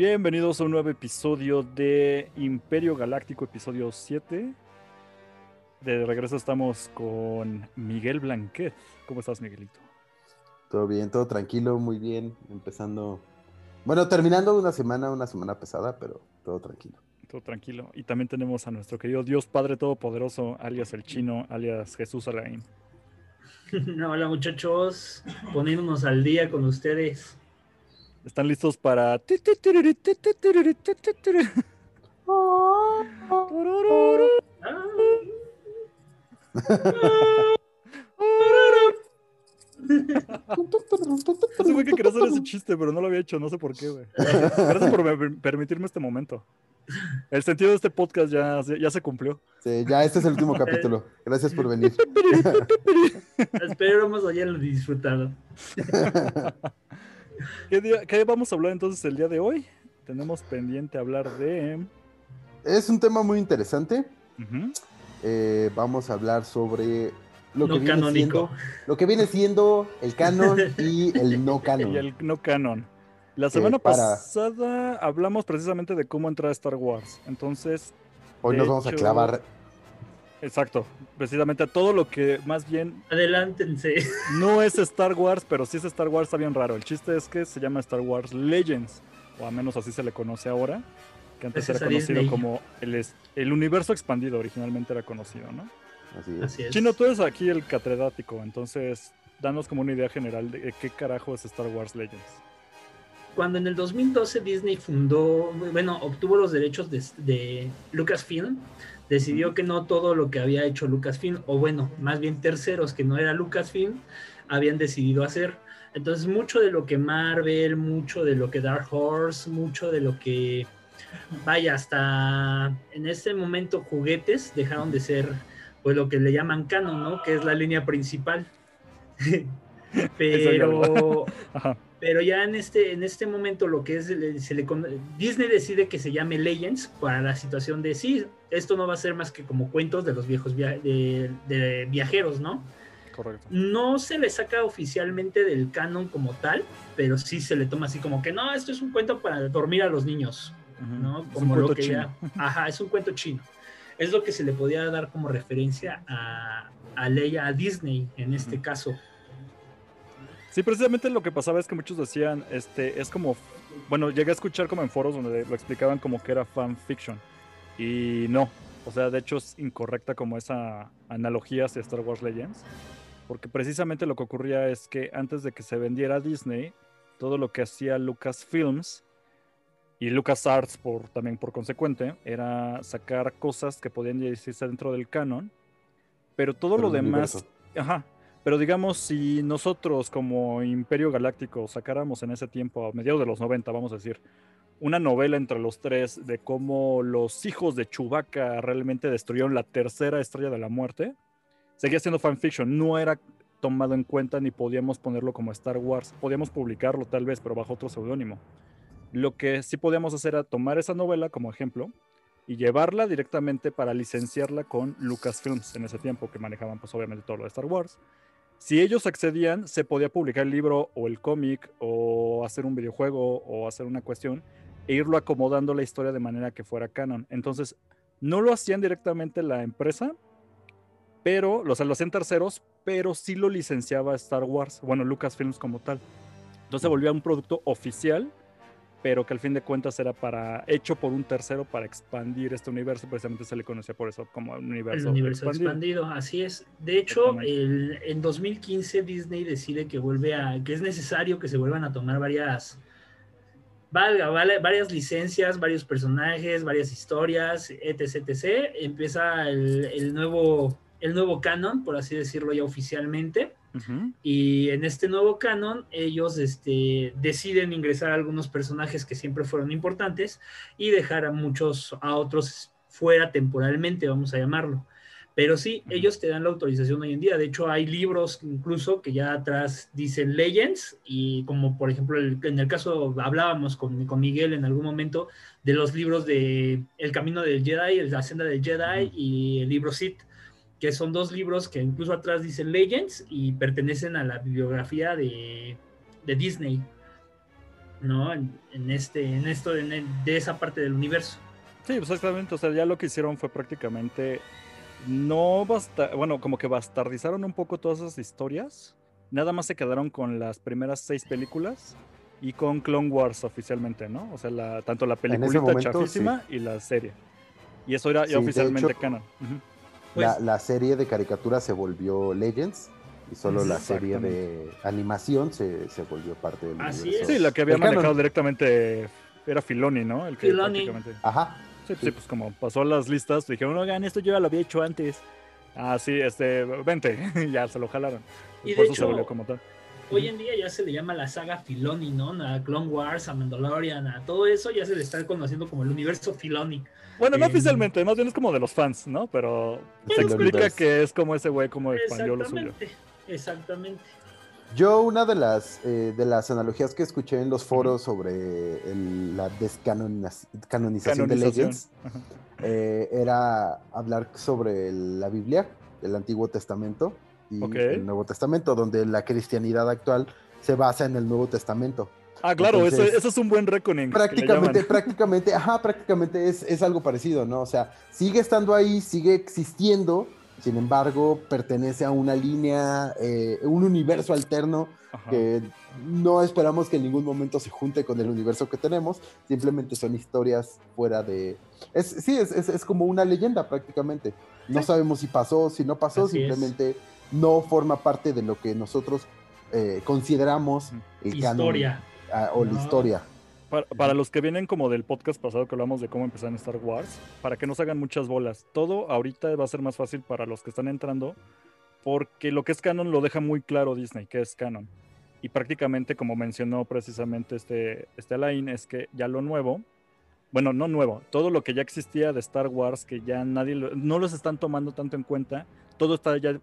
Bienvenidos a un nuevo episodio de Imperio Galáctico, episodio 7. De regreso estamos con Miguel Blanquet. ¿Cómo estás, Miguelito? Todo bien, todo tranquilo, muy bien. Empezando. Bueno, terminando una semana, una semana pesada, pero todo tranquilo. Todo tranquilo. Y también tenemos a nuestro querido Dios Padre Todopoderoso, alias el chino, alias Jesús Alain. Hola muchachos, poniéndonos al día con ustedes. ¿Están listos para... Sé que quería hacer ese chiste, pero no lo había hecho, no sé por qué, güey. Gracias por permitirme este momento. El sentido de este podcast ya, ya se cumplió. Sí, ya este es el último capítulo. Gracias por venir. Espero que hayan disfrutado. ¿Qué, ¿Qué vamos a hablar entonces el día de hoy? Tenemos pendiente hablar de... Es un tema muy interesante. Eh, vamos a hablar sobre lo que, viene siendo, lo que viene siendo el canon y el no canon. Y el no canon. La semana pasada hablamos precisamente de cómo entrar a Star Wars. Entonces. Hoy nos vamos a clavar. Exacto. Precisamente todo lo que más bien. Adelántense. No es Star Wars, pero si es Star Wars, está bien raro. El chiste es que se llama Star Wars Legends. O al menos así se le conoce ahora. Que antes era conocido como el, el universo expandido, originalmente era conocido, ¿no? Así es. Chino, tú eres aquí el catedrático, entonces danos como una idea general de qué carajo es Star Wars Legends. Cuando en el 2012 Disney fundó, bueno, obtuvo los derechos de, Lucasfilm, decidió que no todo lo que había hecho Lucasfilm, o bueno, más bien terceros que no era Lucasfilm, habían decidido hacer. Entonces mucho de lo que Marvel, mucho de lo que Dark Horse, mucho de lo que, vaya, hasta en este momento juguetes dejaron de ser pues lo que le llaman canon, ¿no? Que es la línea principal. pero, pero ya en este, en este momento lo que es, se le, Disney decide que se llame Legends para la situación de, sí, esto no va a ser más que como cuentos de los viejos de, viajeros, ¿no? Correcto. No se le saca oficialmente del canon como tal, pero sí se le toma así como que no, esto es un cuento para dormir a los niños, ¿no? Como lo que ya, ajá, es un cuento chino es lo que se le podía dar como referencia a, a Leia, a Disney en este caso. Sí, precisamente lo que pasaba es que muchos decían, este, es como, bueno, llegué a escuchar como en foros donde lo explicaban como que era fanfiction. Y no, o sea, de hecho es incorrecta como esa analogía hacia Star Wars Legends. Porque precisamente lo que ocurría es que antes de que se vendiera Disney, todo lo que hacía Lucasfilms y LucasArts por, también por consecuente, era sacar cosas que podían decirse dentro del canon, pero todo lo demás, ajá, pero digamos, si nosotros como Imperio Galáctico sacáramos en ese tiempo, a mediados de los 90, vamos a decir, una novela entre los tres de cómo los hijos de Chewbacca realmente destruyeron la tercera estrella de la muerte, seguía siendo fanfiction, no era tomado en cuenta ni podíamos ponerlo como Star Wars, podíamos publicarlo tal vez, pero bajo otro seudónimo. Lo que sí podíamos hacer era tomar esa novela como ejemplo y llevarla directamente para licenciarla con Lucasfilms en ese tiempo, que manejaban pues obviamente todo lo de Star Wars. Si ellos accedían, se podía publicar el libro o el cómic o hacer un videojuego o hacer una cuestión e irlo acomodando la historia de manera que fuera canon. Entonces, no lo hacían directamente la empresa, pero, o sea, lo hacían terceros, pero sí lo licenciaba Star Wars, bueno, Lucasfilms como tal. Entonces se volvía un producto oficial pero que al fin de cuentas era para hecho por un tercero para expandir este universo, precisamente se le conocía por eso como un universo, el universo expandido. Así es. De hecho, el, en 2015 Disney decide que vuelve a que es necesario que se vuelvan a tomar varias valga, vale, varias licencias, varios personajes, varias historias, etc, etc. Empieza el, el nuevo el nuevo canon, por así decirlo ya oficialmente y en este nuevo canon, ellos este, deciden ingresar a algunos personajes que siempre fueron importantes y dejar a muchos, a otros fuera temporalmente, vamos a llamarlo. Pero sí, ellos te dan la autorización hoy en día. De hecho, hay libros incluso que ya atrás dicen Legends y como por ejemplo en el caso hablábamos con, con, Miguel en algún momento de los libros de El Camino del Jedi, La Senda del Jedi y el libro Sith que son dos libros que incluso atrás dicen Legends y pertenecen a la bibliografía de, Disney. ¿no? En, este, en esto, de esa parte del universo. Sí, pues exactamente. O sea, ya lo que hicieron fue prácticamente no basta, bueno, como que bastardizaron un poco todas esas historias. Nada más se quedaron con las primeras seis películas y con Clone Wars oficialmente, ¿no? O sea, la, tanto la película chafísima y la serie. Y eso era ya oficialmente canon. la, pues la, serie de caricatura se volvió Legends y solo la serie de animación se, se volvió parte del Así Es. Sí, la que había manejado directamente era Filoni, ¿no? El que Filoni. Ajá. Sí, sí, pues como pasó las listas, dijeron, oigan, esto yo ya lo había hecho antes. Ah, sí, este, vente, ya se lo jalaron. Y de hecho, como tal. Hoy en día ya se le llama la saga Filoni, ¿no? A Clone Wars, a Mandalorian, a todo eso ya se le está conociendo como el universo Filoni. Bueno, no oficialmente, más bien es como de los fans, ¿no? Pero se explica que es como ese güey como expandió lo suyo. Exactamente. Yo una de las, eh, de las analogías que escuché en los foros sobre la descanonización de Legends eh, era hablar sobre la Biblia, el Antiguo Testamento y el Nuevo Testamento, donde la cristianidad actual se basa en el Nuevo Testamento. Ah, claro, eso, es un buen reckoning. Prácticamente, prácticamente, ajá, prácticamente es, es algo parecido, ¿no? O sea, sigue estando ahí, sigue existiendo, sin embargo, pertenece a una línea, eh, un universo alterno que no esperamos que en ningún momento se junte con el universo que tenemos. Simplemente son historias fuera de. Es, sí, es, es, como una leyenda prácticamente. No sabemos si pasó, si no pasó, simplemente no forma parte de lo que nosotros eh, consideramos el historia. Ah, o la historia. Para, los que vienen como del podcast pasado que hablamos de cómo empezar en Star Wars, para que no se hagan muchas bolas, todo ahorita va a ser más fácil para los que están entrando, porque lo que es canon lo deja muy claro Disney, que es canon. Y prácticamente, como mencionó precisamente este, este Alain, es que ya lo nuevo, bueno, no nuevo, todo lo que ya existía de Star Wars, que ya nadie, no los están tomando tanto en cuenta, todo está ya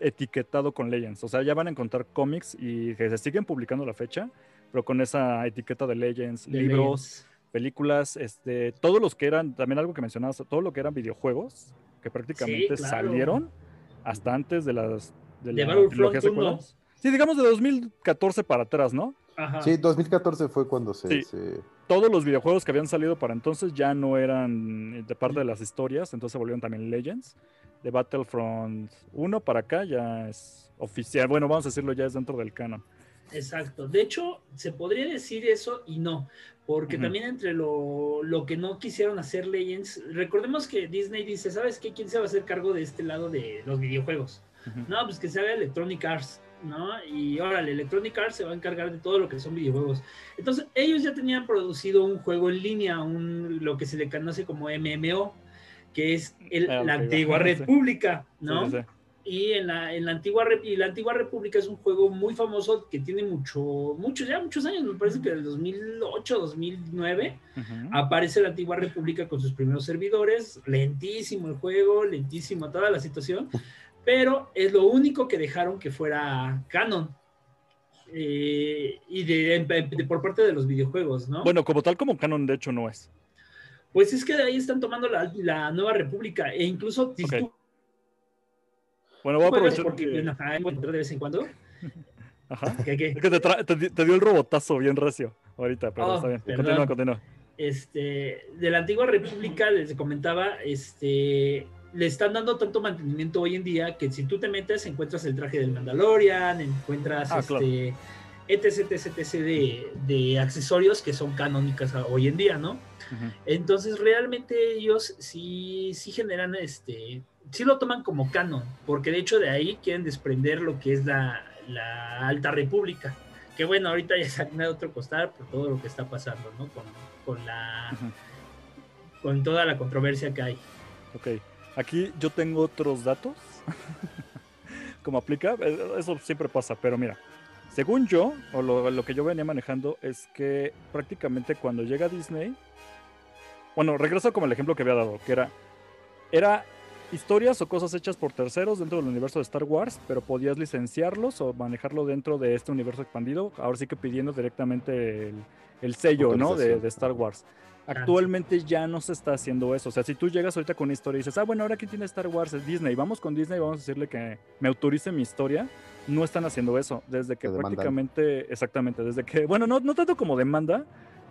etiquetado con Legends. O sea, ya van a encontrar cómics y que se siguen publicando la fecha pero con esa etiqueta de Legends, libros, películas, este, todos los que eran, también algo que mencionabas, todo lo que eran videojuegos, que prácticamente salieron hasta antes de las de, la Sí, digamos de 2014 para atrás, ¿no? Ajá. Sí, 2014 fue cuando se, Todos los videojuegos que habían salido para entonces ya no eran de parte de las historias, entonces volvieron también Legends. De Battlefront 1 para acá ya es oficial. Bueno, vamos a decirlo, ya es dentro del canon. Exacto. De hecho, se podría decir eso y no, porque también entre lo, que no quisieron hacer Legends, recordemos que Disney dice, ¿sabes qué? ¿Quién se va a hacer cargo de este lado de los videojuegos? No, pues que se haga Electronic Arts, ¿no? Y órale, Electronic Arts se va a encargar de todo lo que son videojuegos. Entonces, ellos ya tenían producido un juego en línea, un, lo que se le conoce como MMO, que es el, ah, la antigua República, ¿no? y en la, en la antigua y la antigua república es un juego muy famoso que tiene mucho muchos ya muchos años me parece que del 2008 2009 aparece la antigua república con sus primeros servidores lentísimo el juego lentísimo toda la situación pero es lo único que dejaron que fuera canon eh, y de, por parte de los videojuegos no bueno como tal como canon de hecho no es pues es que de ahí están tomando la, la nueva república e incluso bueno, voy a aprovechar. Porque que... de vez en cuando. Ajá. ¿Qué, qué? Es que te, te, dio el robotazo bien recio ahorita, pero oh, está bien. Continúa, continúa. Este, de la antigua república, les comentaba, este, le están dando tanto mantenimiento hoy en día que si tú te metes, encuentras el traje del Mandalorian, encuentras ah, este, etc, etc, etc de, de, accesorios que son canónicas hoy en día, ¿no? Entonces, realmente ellos sí, sí generan este, sí lo toman como canon, porque de hecho de ahí quieren desprender lo que es la, Alta República. Que bueno, ahorita ya se ha otro costar por todo lo que está pasando, ¿no? Con, la. Con toda la controversia que hay. Ok. Aquí yo tengo otros datos. como aplica, eso siempre pasa, pero mira. Según yo, o lo, lo que yo venía manejando, es que prácticamente cuando llega Disney. Bueno, regreso como el ejemplo que había dado, que era. Era historias o cosas hechas por terceros dentro del universo de Star Wars, pero podías licenciarlos o manejarlo dentro de este universo expandido, ahora sí que pidiendo directamente el, sello ¿no? de, Star Wars. Actualmente ya no se está haciendo eso. O sea, si tú llegas ahorita con una historia y dices, ah, bueno, ahora aquí tiene Star Wars, es Disney, vamos con Disney, vamos a decirle que me autorice mi historia. no están haciendo eso. Desde que prácticamente, exactamente, desde que, bueno, no, no tanto como demanda,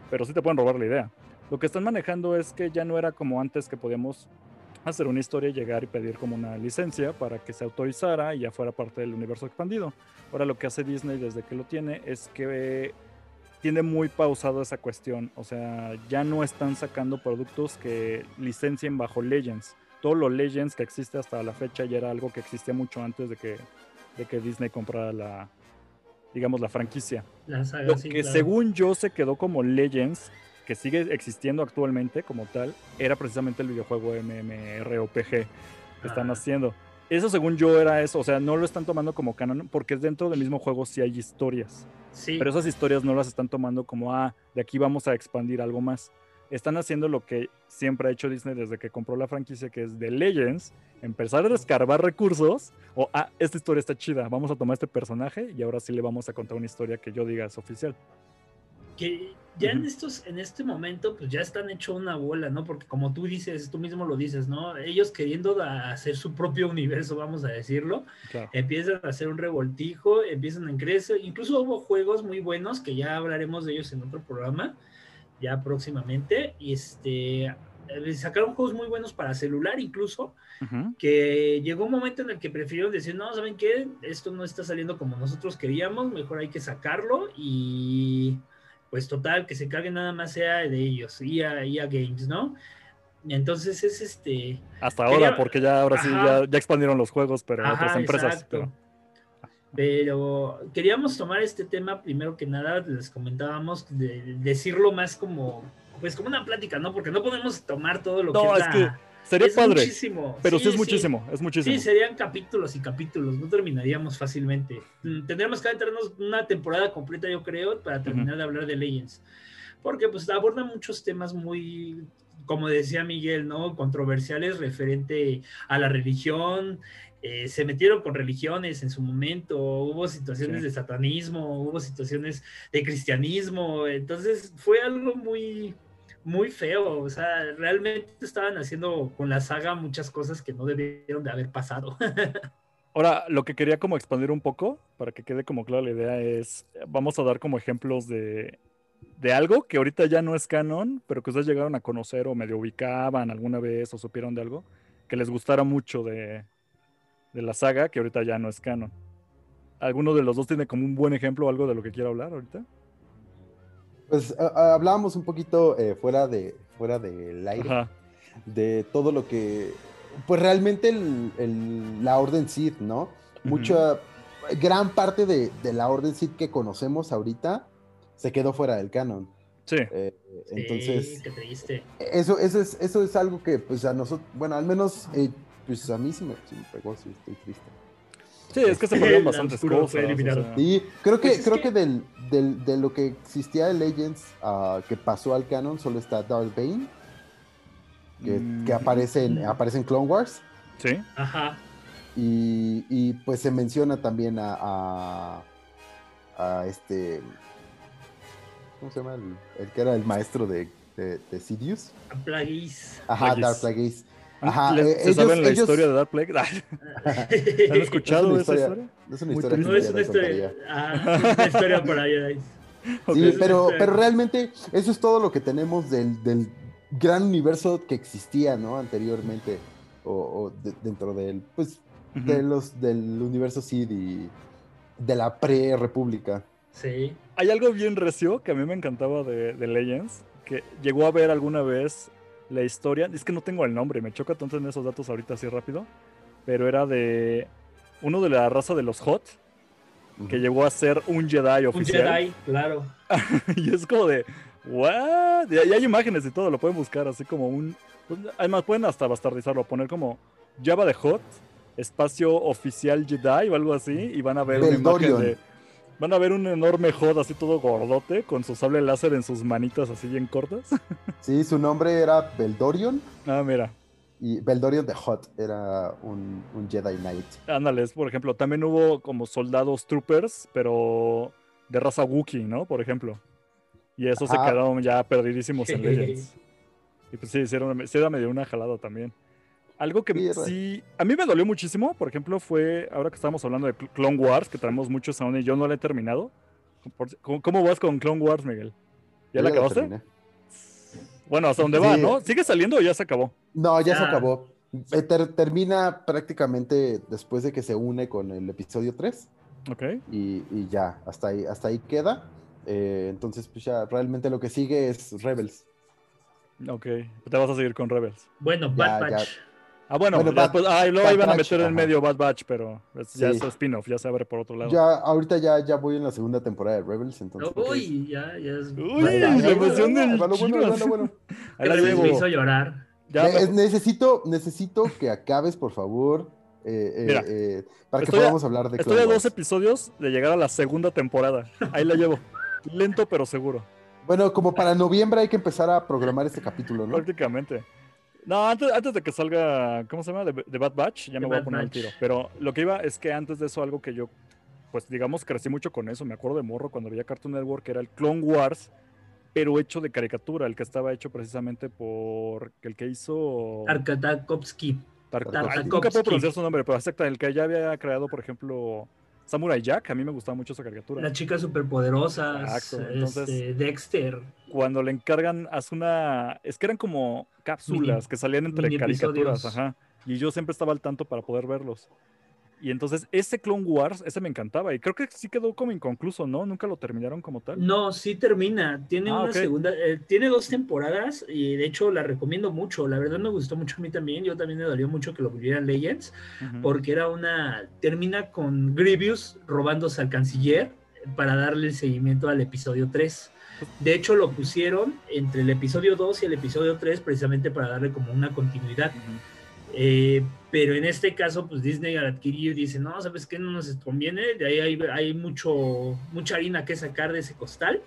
pero sí te pueden robar la idea. Lo que están manejando es que ya no era como antes que podíamos hacer una historia, llegar y pedir como una licencia para que se autorizara y ya fuera parte del universo expandido. Ahora lo que hace Disney desde que lo tiene es que tiene muy pausado esa cuestión. O sea, ya no están sacando productos que licencien bajo Legends. Todo lo Legends que existe hasta la fecha ya era algo que existía mucho antes de que, de que Disney comprara la, digamos, la franquicia. lo que según yo se quedó como Legends, que sigue existiendo actualmente como tal, era precisamente el videojuego MMORPG que están haciendo. Eso según yo era eso, o sea, no lo están tomando como canon porque dentro del mismo juego sí hay historias. Sí. Pero esas historias no las están tomando como, ah, de aquí vamos a expandir algo más. Están haciendo lo que siempre ha hecho Disney desde que compró la franquicia, que es de Legends, empezar a descarbar recursos, o, ah, esta historia está chida, vamos a tomar este personaje y ahora sí le vamos a contar una historia que yo diga es oficial que ya en estos, en este momento, pues ya están hecho una bola, ¿no? Porque como tú dices, tú mismo lo dices, ¿no? Ellos queriendo hacer su propio universo, vamos a decirlo, empiezan a hacer un revoltijo, empiezan a crecer, incluso hubo juegos muy buenos, que ya hablaremos de ellos en otro programa, ya próximamente, y este, eh, sacaron juegos muy buenos para celular incluso, que llegó un momento en el que prefirieron decir, no, ¿saben qué? Esto no está saliendo como nosotros queríamos, mejor hay que sacarlo y pues total, que se cargue nada más sea de ellos, y a Games, ¿no? Entonces es este... Hasta ahora, porque ya ahora sí, ya, expandieron los juegos, pero en otras empresas. Pero... queríamos tomar este tema, primero que nada, les comentábamos, de decirlo más como, pues como una plática, ¿no? Porque no podemos tomar todo lo que es, que Sería padre. Muchísimo. Pero sí, es muchísimo, es muchísimo. Sí, serían capítulos y capítulos, no terminaríamos fácilmente. Mm, tendríamos que entrarnos una temporada completa, yo creo, para terminar de hablar de Legends. Porque pues aborda muchos temas muy, como decía Miguel, ¿no? Controversiales referente a la religión. Eh, se metieron con religiones en su momento, hubo situaciones de satanismo, hubo situaciones de cristianismo, entonces fue algo muy, muy feo. O sea, realmente estaban haciendo con la saga muchas cosas que no debieron de haber pasado. Ahora, lo que quería como expandir un poco, para que quede como clara la idea, es, vamos a dar como ejemplos de, de algo que ahorita ya no es canon, pero que ustedes llegaron a conocer o medio ubicaban alguna vez o supieron de algo, que les gustara mucho de, de la saga, que ahorita ya no es canon. ¿Alguno de los dos tiene como un buen ejemplo o algo de lo que quiera hablar ahorita? Pues hablábamos un poquito eh, fuera de fuera del aire de todo lo que, pues realmente la Orden Sith, ¿no? Mucha, gran parte de, la Orden Sith que conocemos ahorita se quedó fuera del canon. Sí. Eh, entonces, qué triste. Eso, eso, es, eso es algo que, pues a nosotros, bueno, al menos, eh, pues a mí sí me, sí me pegó, sí estoy triste. Sí, es que se perdieron bastantes cosas. Sí, creo que, pues creo que, del, del, de lo que existía de Legends uh, que pasó al canon solo está Darth Bane, que, mm. que aparece, en, aparece en Clone Wars. Sí. Ajá. Y, y pues se menciona también a, a, a, este. ¿Cómo se llama? El, el, que era el maestro de, de, de Sidious. Plagueis. Ajá, Darth Plagueis. Ajá, eh, ¿Se saben la historia de Dark Plague? ¿Han escuchado esa historia? Es una historia. No es una historia. Ah, una historia por ahí. Sí, pero, pero realmente eso es todo lo que tenemos del, del gran universo que existía, ¿no? Anteriormente, o, o dentro del, pues, de los, del universo Sid y de la pre-república. Sí. Hay algo bien recio que a mí me encantaba de, de Legends, que llegó a ver alguna vez la historia. Es que no tengo el nombre, me choca tanto en esos datos ahorita así rápido. Pero era de uno de la raza de los Hot, que llegó a ser un Jedi oficial. Un Jedi, claro. y es como de, ¿what? Y hay imágenes y todo, lo pueden buscar así como un. Además, pueden hasta bastardizarlo, poner como Java de Hot, espacio oficial Jedi o algo así, y van a ver una imagen de Van a ver un enorme Hot así todo gordote con su sable láser en sus manitas así bien cortas. Sí, su nombre era Beldorion. Ah, mira. Y Beldorion de Hot era un, Jedi Knight. Ándales, por ejemplo, también hubo como soldados troopers, pero de raza Wookiee, ¿no? Por ejemplo. Y esos se quedaron ya perdidísimos en Legends. Y pues sí, hicieron, sí, me dio una jalada también. Algo que Sí, a mí me dolió muchísimo, por ejemplo, fue ahora que estábamos hablando de Cl- Clone Wars, que traemos muchos aún y yo no la he terminado. ¿Cómo, cómo vas con Clone Wars, Miguel? ¿Ya la acabaste? Bueno, hasta dónde va, Sí. ¿no? ¿Sigue saliendo o ya se acabó? No, ya se Ah. acabó. Eh, ter- termina prácticamente después de que se une con el episodio 3 Ok. y, y ya, hasta ahí, hasta ahí queda. Eh, entonces, pues ya realmente lo que sigue es Rebels. Ok. Te vas a seguir con Rebels. Bueno, Bad Ya, ya. Ah, bueno, Bueno, ya Bad- después- ah, y luego Bad iban a meter en medio Bad Batch, pero es- ya Sí. es spin-off, ya se abre por otro lado. Ya, ahorita ya, ya voy en la segunda temporada de Rebels, entonces. pues, Uy, ya, ya es. Uy, la emoción del va lo bueno, bueno. Rebels me hizo llorar. Ya, Ne- mejor- necesito, necesito que acabes, por favor, eh, eh, Mira, eh, para que a- podamos hablar de Estoy a dos episodios de llegar a la segunda temporada. Ahí la llevo. Lento pero seguro. Bueno, como para noviembre hay que empezar a programar este capítulo, ¿no? Prácticamente. No, antes, antes de que salga, ¿cómo se llama? De, Bad Batch, ya The me voy a poner al tiro. Pero lo que iba es que antes de eso, algo que yo, pues digamos, crecí mucho con eso. Me acuerdo de morro cuando veía Cartoon Network, que era el Clone Wars, pero hecho de caricatura, el que estaba hecho precisamente por el que hizo. Tartakovsky. Tar- Tartakovsky. Ay, Nunca puedo pronunciar su nombre, pero exacto, el que ya había creado, por ejemplo, Samurai Jack. A mí me gustaba mucho esa caricatura. Las chicas superpoderosas. Exacto, entonces- este, Dexter. cuando le encargan, haz una. Es que eran como cápsulas Mini- que salían entre caricaturas, ajá. Y yo siempre estaba al tanto para poder verlos. Y entonces, ese Clone Wars, ese me encantaba. Y creo que sí quedó como inconcluso, ¿no? Nunca lo terminaron como tal. No, sí termina. Tiene Ah, una ok. segunda, eh, tiene dos temporadas y de hecho la recomiendo mucho. La verdad me gustó mucho a mí también. Yo también me dolió mucho que lo volvieran Legends Ujú. porque era una. Termina con Grievous robándose al canciller para darle el seguimiento al episodio 3. De hecho, lo pusieron entre el episodio 2 y el episodio 3 precisamente para darle como una continuidad. Ujú. Eh, pero en este caso, pues Disney al adquirir dice, no, ¿sabes qué? No nos conviene, de ahí hay, hay mucho, mucha harina que sacar de ese costal.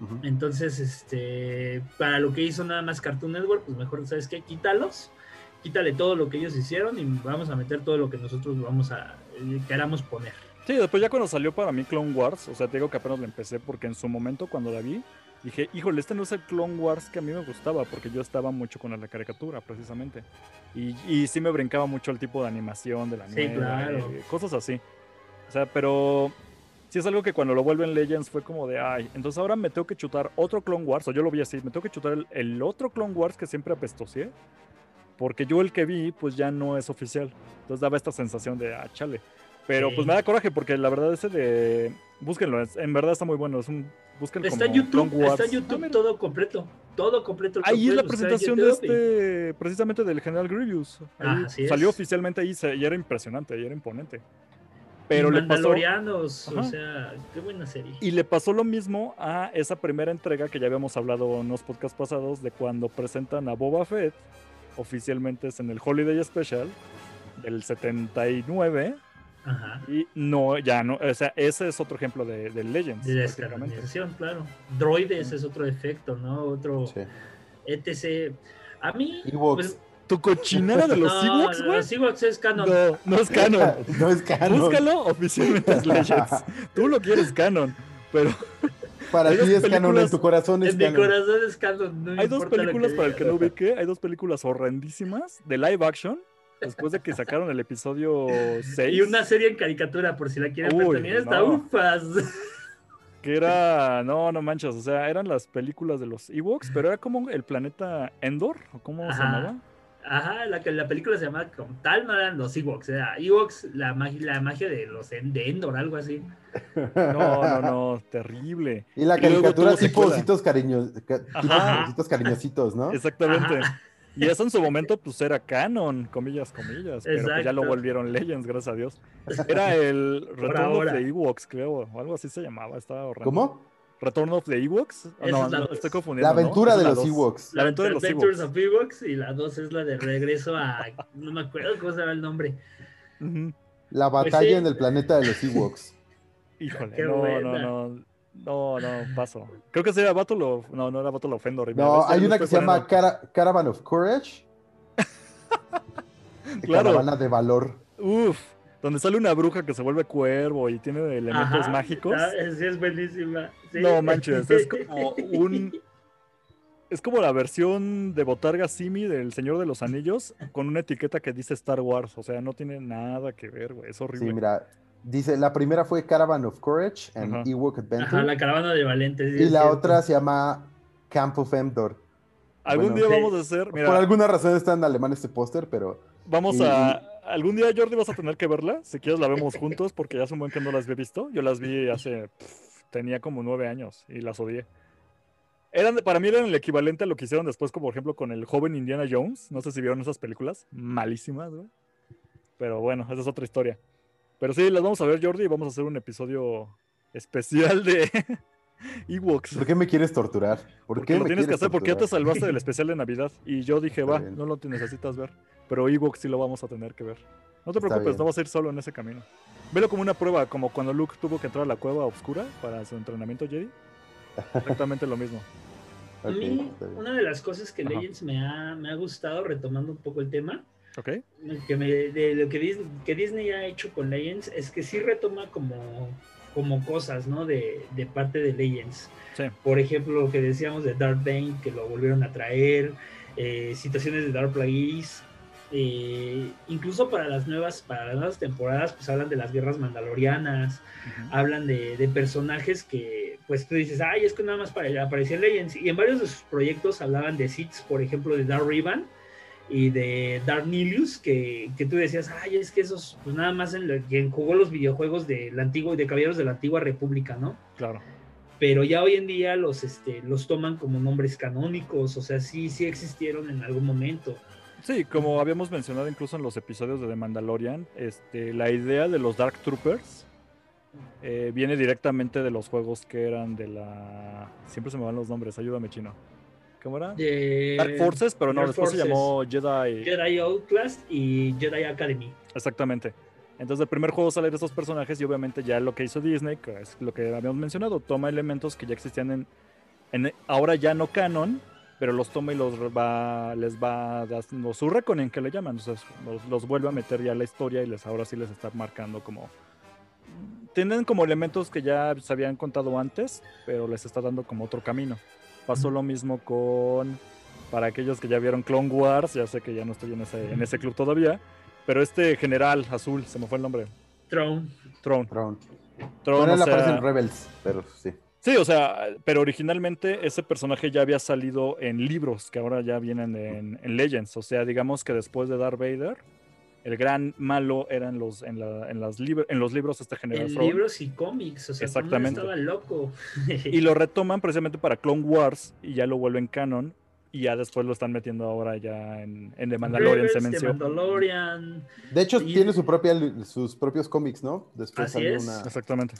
Ujú. Entonces, este, para lo que hizo nada más Cartoon Network, pues mejor, ¿sabes qué? Quítalos, quítale todo lo que ellos hicieron y vamos a meter todo lo que nosotros vamos a, eh, queramos poner. Sí, después ya cuando salió para mí Clone Wars, o sea, te digo que apenas la empecé porque en su momento cuando la vi, dije, híjole, este no es el Clone Wars que a mí me gustaba, porque yo estaba mucho con la caricatura, precisamente. Y, y sí me brincaba mucho el tipo de animación de la Sí, claro. eh, cosas así. O sea, pero sí es algo que cuando lo vuelven Legends fue como de, ay, entonces ahora me tengo que chutar otro Clone Wars, o yo lo vi así, me tengo que chutar el, el otro Clone Wars que siempre apestosé, porque yo el que vi, pues ya no es oficial. Entonces daba esta sensación de, ah, chale. Pero Sí. pues me da coraje porque la verdad ese de... Búsquenlo, es- en verdad está muy bueno. Es un... Búsquenlo Está en como YouTube, Clone Wars. está en Ah, YouTube mira. todo completo, todo completo. Ahí es la en presentación de YouTube y- este, precisamente del General Grievous. Ah, salió es. oficialmente ahí y era impresionante, y era imponente. y Pero le pasó, Mandalorianos, o sea, qué buena serie. y le pasó lo mismo a esa primera entrega que ya habíamos hablado en los podcasts pasados de cuando presentan a Boba Fett, oficialmente es en el Holiday Special del 79, Ajá. y no, ya no, o sea, ese es otro ejemplo de, de Legends. De descanonización, claro. Droides es otro efecto, ¿no? Otro Sí. etc. A mí. Pues, ¿Tu cochinera de los no, Ewoks, no, güey? Los Ewoks es canon. No, no es canon. No es canon. Búscalo, oficialmente es Legends. Tú lo quieres canon, pero Para ti es canon, en tu corazón es En mi canon. corazón es canon. no hay dos películas para el que no ubique, hay dos películas horrendísimas de live action, después de que sacaron el episodio 6, Y una serie en caricatura, por si la quieren ver también, está no. ufas. que era, no, no manches, o sea, eran las películas de los Ewoks, pero era como el planeta Endor, ¿o cómo se llamaba? Ajá, la, que- la película se llama como tal, no eran los Ewoks, era Ewoks, la, magia, la magia de los de Endor, algo así. No, no, no, terrible. Y la caricatura tipo ositos cariños, ca- tipo Ajá. ositos cariñositos, ¿no? Exactamente. Ajá. Y eso en su momento, pues era canon, comillas, comillas. Pero pues, ya lo volvieron Legends, gracias a Dios. Era el Return of ahora. the Ewoks, creo, o algo así se llamaba. Estaba horrendo. ¿Cómo? ¿Return of the Ewoks? Oh, no, es la estoy confundiendo. La aventura de es los dos. Ewoks. La aventura de los Adventures Ewoks. of Ewoks y la dos es la de regreso a. No me acuerdo cómo se llama el nombre. La Pues batalla sí. en el planeta de los Ewoks. Híjole, Qué no, no, buena. no. No, no, paso. Creo que sería Battle of... No, no era Battle of Endor. No, hay una que se llama Cara- Caravan of Courage. Claro. Caravana de valor. Uf, donde sale una bruja que se vuelve cuervo y tiene elementos Ajá, mágicos. ah, Sí, es buenísima. sí. No manches, es como un es como la versión de Botarga Simi del Señor de los Anillos con una etiqueta que dice Star Wars. O sea, no tiene nada que ver, güey. Es horrible. Sí, mira, dice, la primera fue Caravan of Courage and. Ewok Adventure. Ajá, la caravana de Valentes. sí, y la cierto. otra se llama Camp of Endor. Algún bueno, día sí. vamos a hacer, Por mira, alguna razón está en alemán este póster, pero vamos y- a... Algún día, Jordi, vas a tener que verla. Si quieres, la vemos juntos porque ya hace un buen que no las había visto. Yo las vi hace... pff, tenía como nueve años y las odié. Eran, para mí eran el equivalente a lo que hicieron después, como por ejemplo con el joven Indiana Jones. No sé si vieron esas películas. Malísimas, güey. Pero bueno, esa es otra historia. Pero sí, las vamos a ver, Jordi, y vamos a hacer un episodio especial de Ewoks. ¿por qué me quieres torturar? ¿Por Porque qué lo me tienes que hacer porque ya te torturar? salvaste del especial de Navidad. Y yo dije, Está va, bien. no lo te necesitas ver. Pero Ewoks sí lo vamos a tener que ver. No te preocupes, no vas a ir solo en ese camino. Velo como una prueba, como cuando Luke tuvo que entrar a la cueva oscura para su entrenamiento Jedi. Exactamente lo mismo. A Ok, mí, una de las cosas que. Legends me ha, me ha gustado, retomando un poco el tema, ¿Ok? que me- de lo que Disney, que Disney ha hecho con Legends, es que sí retoma como, como cosas, ¿no? De, de parte de Legends. Sí. Por ejemplo, lo que decíamos de Darth Bane, que lo volvieron a traer, eh, situaciones de Dark Plagueis, eh, incluso para las nuevas para las nuevas temporadas, pues hablan de las guerras mandalorianas, hablan de, de personajes que, pues tú dices, ay, es que nada más para, aparecía en Legends. Y en varios de sus proyectos hablaban de Sith, por ejemplo, de Dark Rivan y de Dark Nilius, que, que tú decías, ay, es que esos, pues nada más en quien jugó los videojuegos del antiguo, de Caballeros de la Antigua República, ¿no? Claro. Pero ya hoy en día los, este, los toman como nombres canónicos, o sea, sí, sí existieron en algún momento. Sí, como habíamos mencionado incluso en los episodios de The Mandalorian, este, la idea de los Dark Troopers eh, viene directamente de los juegos que eran de la... Siempre se me van los nombres, ayúdame chino. ¿Cómo era? De Dark Forces, pero no, Dark después se Forces. llamó Jedi. Jedi Outlast y Jedi Academy. Exactamente. Entonces el primer juego sale de esos personajes y obviamente ya lo que hizo Disney, que es lo que habíamos mencionado, toma elementos que ya existían en, en ahora ya no canon, pero los toma y los va, les va dando su reckoning que le llaman, entonces los, los vuelve a meter ya a la historia y les ahora sí les está marcando como tienen como elementos que ya se habían contado antes, pero les está dando como otro camino. Pasó lo mismo con para aquellos que ya vieron Clone Wars, ya sé que ya no estoy en ese, en ese club todavía, pero este general azul, se me fue el nombre, Throne. Throne. Throne. Throne, o él aparece sea- en Rebels, pero sí. Sí, o sea, pero originalmente ese personaje ya había salido en libros que ahora ya vienen en, en Legends. O sea, digamos que después de Darth Vader, el gran malo era en los, en la- en las lib- en los libros este general En libros y cómics, o sea, Exactamente. estaba loco. Y lo retoman precisamente para Clone Wars y ya lo vuelven canon. Y ya después lo están metiendo ahora ya en, en The Mandalorian, se The mencionó. Mandalorian. De hecho, Y- tiene su propia, sus propios cómics, ¿no? Después Así salió es. una. Exactamente.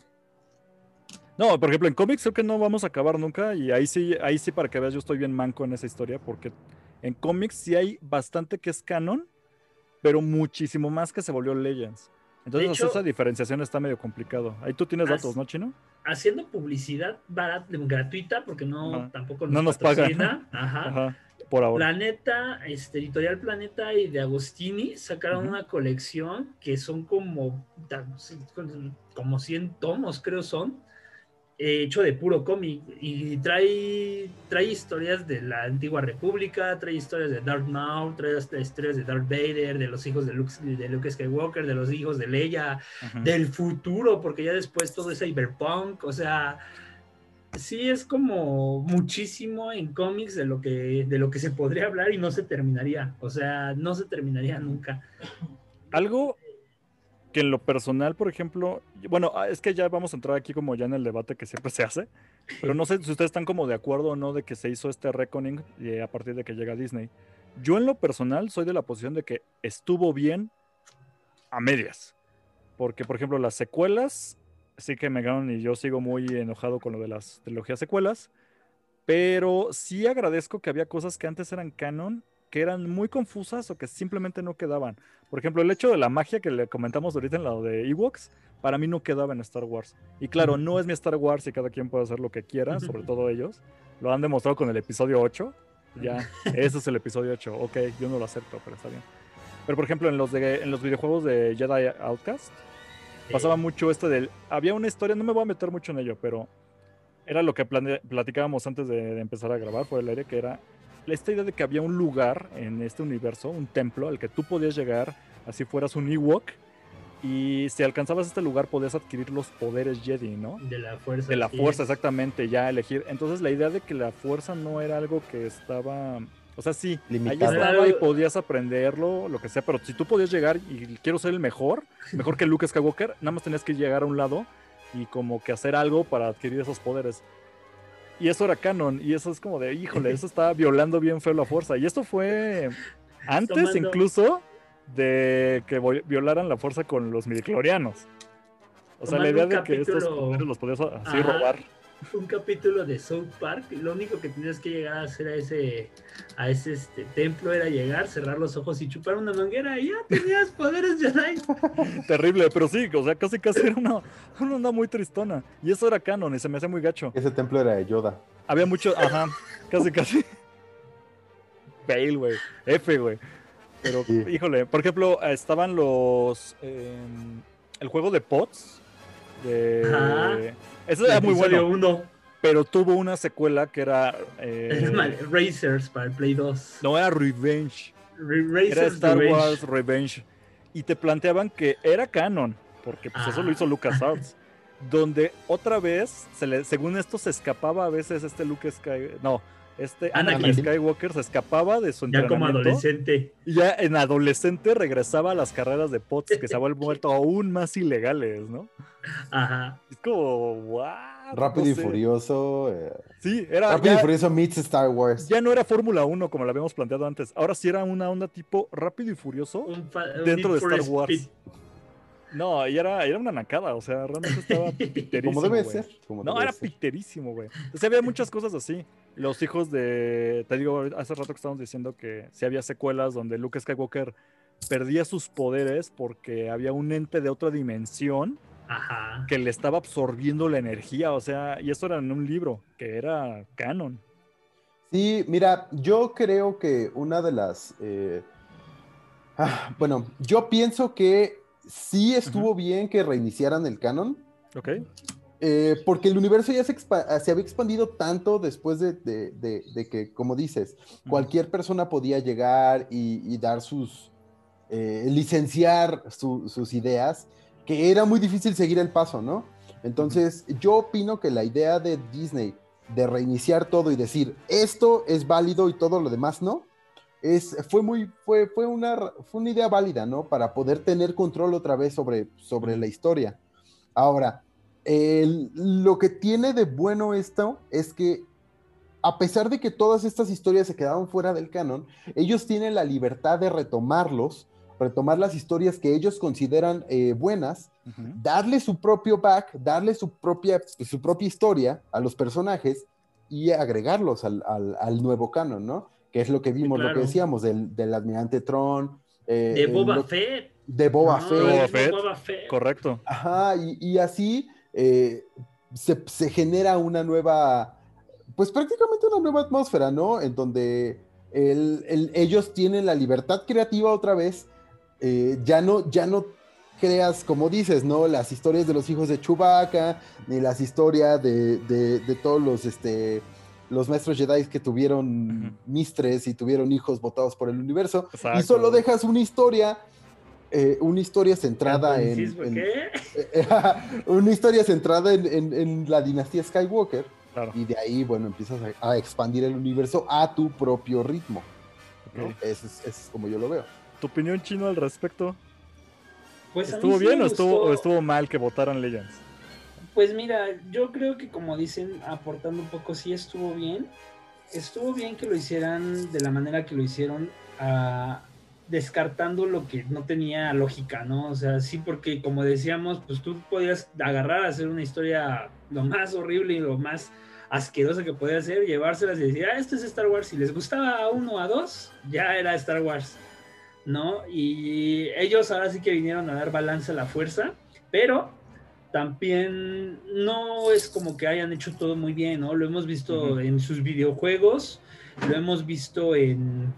No, por ejemplo, en cómics creo que no vamos a acabar nunca y ahí sí, ahí sí para que veas yo estoy bien manco en esa historia porque en cómics sí hay bastante que es canon, pero muchísimo más que se volvió Legends. Entonces hecho- esa diferenciación está medio complicado. Ahí tú tienes datos, ¿no, Chino? Haciendo publicidad barata, gratuita, porque no Ajá. tampoco No nos pagan. Ajá. Ajá, por ahora. Planeta, este, Editorial Planeta y de Agostini sacaron una colección que son como, como 100 tomos, creo son, hecho de puro cómic. Y trae, trae historias de la antigua república, trae historias de Darth Maul, trae hasta historias de Darth Vader, de los hijos de Luke, de Luke Skywalker, de los hijos de Leia, del futuro, porque ya después todo es cyberpunk, o sea, sí es como muchísimo en cómics de lo que de lo que se podría hablar y no se terminaría, o sea, no se terminaría nunca. Algo que en lo personal, por ejemplo, bueno, ah, es que ya vamos a entrar aquí como ya en el debate que siempre se hace, pero no sé si ustedes están como de acuerdo o no de que se hizo este reckoning eh, a partir de que llega Disney. Yo en lo personal soy de la posición de que estuvo bien a medias, porque por ejemplo las secuelas sí que me ganaron y yo sigo muy enojado con lo de las trilogías secuelas, pero sí agradezco que había cosas que antes eran canon que eran muy confusas o que simplemente no quedaban. Por ejemplo, el hecho de la magia que le comentamos ahorita en lado de Ewoks, para mí no quedaba en Star Wars. Y claro, no es mi Star Wars y cada quien puede hacer lo que quiera, sobre todo ellos. Lo han demostrado con el episodio 8. Ya, ese es el episodio 8. Ok, yo no lo acepto, pero está bien. Pero por ejemplo, en los, de, en los videojuegos de Jedi Outcast, pasaba mucho esto del... Había una historia, no me voy a meter mucho en ello, pero era lo que platicábamos antes de, empezar a grabar por el aire, que era esta idea de que había un lugar en este universo, un templo al que tú podías llegar, así fueras un Ewok, y si alcanzabas este lugar podías adquirir los poderes Jedi, ¿no? De la fuerza. De la fuerza, exactamente, ya elegir. Entonces la idea de que la fuerza no era algo que estaba... O sea, sí, Limitado. ahí estaba y podías aprenderlo, lo que sea, pero si tú podías llegar y quiero ser el mejor, mejor que Luke Skywalker, nada más tenías que llegar a un lado y como que hacer algo para adquirir esos poderes. Y eso era canon, y eso es como de, híjole, eso estaba violando bien feo la fuerza. Y esto fue antes incluso de que violaran la fuerza con los midiclorianos. O sea, la idea de que estos poderes los podías así robar un capítulo de South Park. Lo único que tenías que llegar a hacer a ese, a ese este, templo era llegar, cerrar los ojos y chupar una manguera y ya tenías poderes Jedi. Terrible, pero sí, o sea, casi casi era una, una onda muy tristona. Y eso era canon y se me hace muy gacho. Ese templo era de Yoda. Había mucho, ajá, casi casi. Fail, güey. F, güey. Pero, híjole, por ejemplo, estaban los. Em, el juego de POTS. De. Eso era muy bueno. Uno. Pero tuvo una secuela que era. Eh, Racers para el Play 2. No, era Revenge. era Star Wars Revenge. Y te planteaban que era canon, porque pues eso lo hizo LucasArts. donde otra vez, se le, según esto, se escapaba a veces este Luke Skywalker. No, este Anakin. Skywalker se escapaba de su Ya como adolescente. Y ya en adolescente regresaba a las carreras de POTS que se habían vuelto aún más ilegales, ¿no? Ajá. Es como, wow. Rápido y Furioso. Eh, sí, era. Rápido y Furioso meets Star Wars. Ya no era Fórmula 1 como lo habíamos planteado antes. Ahora sí era una onda tipo Rápido y Furioso dentro de Star Wars. No, y era, era una nacada, o sea, realmente estaba picterísimo. Como debe ser. no, era picterísimo, güey. O sea, había muchas cosas así. Los hijos de. Te digo, hace rato que estábamos diciendo que si había secuelas donde Luke Skywalker perdía sus poderes porque había un ente de otra dimensión que le estaba absorbiendo la energía, o sea, y eso era en un libro que era canon. Sí, mira, yo creo que una de las. Eh, ah, bueno, yo pienso que sí estuvo bien que reiniciaran el canon. Ok. Eh, porque el universo ya se, había expandido tanto después de, que, como dices, cualquier persona podía llegar y, dar sus, eh, licenciar sus ideas, que era muy difícil seguir el paso, ¿no? Entonces, yo opino que la idea de Disney de reiniciar todo y decir, esto es válido y todo lo demás no, es, fue, muy, fue, fue, una, fue una idea válida, ¿no? Para poder tener control otra vez sobre, sobre la historia. Ahora, lo que tiene de bueno esto es que a pesar de que todas estas historias se quedaron fuera del canon, ellos tienen la libertad de retomarlos, retomar las historias que ellos consideran eh, buenas, darle su propio back, darle su propia, su propia historia a los personajes y agregarlos al, al nuevo canon, ¿no? que es lo que vimos, lo que decíamos del, del almirante Tron. Eh, de Boba Fett. De Boba, Fett. Boba Fett. Correcto. Ajá, y, y así eh, se, se, genera una nueva, pues prácticamente una nueva atmósfera, ¿no? En donde el, el, ellos tienen la libertad creativa otra vez. Eh, ya no, ya no creas, como dices, ¿no? Las historias de los hijos de Chewbacca, ni las historias de, de, de todos los, este, los maestros Jedi que tuvieron mistres y tuvieron hijos votados por el universo. Y solo dejas una historia, eh, una historia centrada en, una historia centrada en, la dinastía Skywalker. Y de ahí, bueno, empiezas a, expandir el universo a tu propio ritmo. Eso, es, como yo lo veo. ¿Tu opinión chino al respecto? Pues ¿Estuvo bien o estuvo, o estuvo mal que votaran Legends? Pues mira, yo creo que como dicen, aportando un poco, sí estuvo bien. Estuvo bien que lo hicieran de la manera que lo hicieron, ah, descartando lo que no tenía lógica, ¿no? O sea, sí, porque como decíamos, pues tú podías agarrar a hacer una historia lo más horrible y lo más asquerosa que podía hacer, llevárselas y decir, ah, esto es Star Wars. Si les gustaba a uno o a dos, ya era Star Wars, ¿no? Y ellos ahora sí que vinieron a dar balance a la fuerza, pero también no es como que hayan hecho todo muy bien, ¿no? Lo hemos visto en sus videojuegos, lo hemos visto en,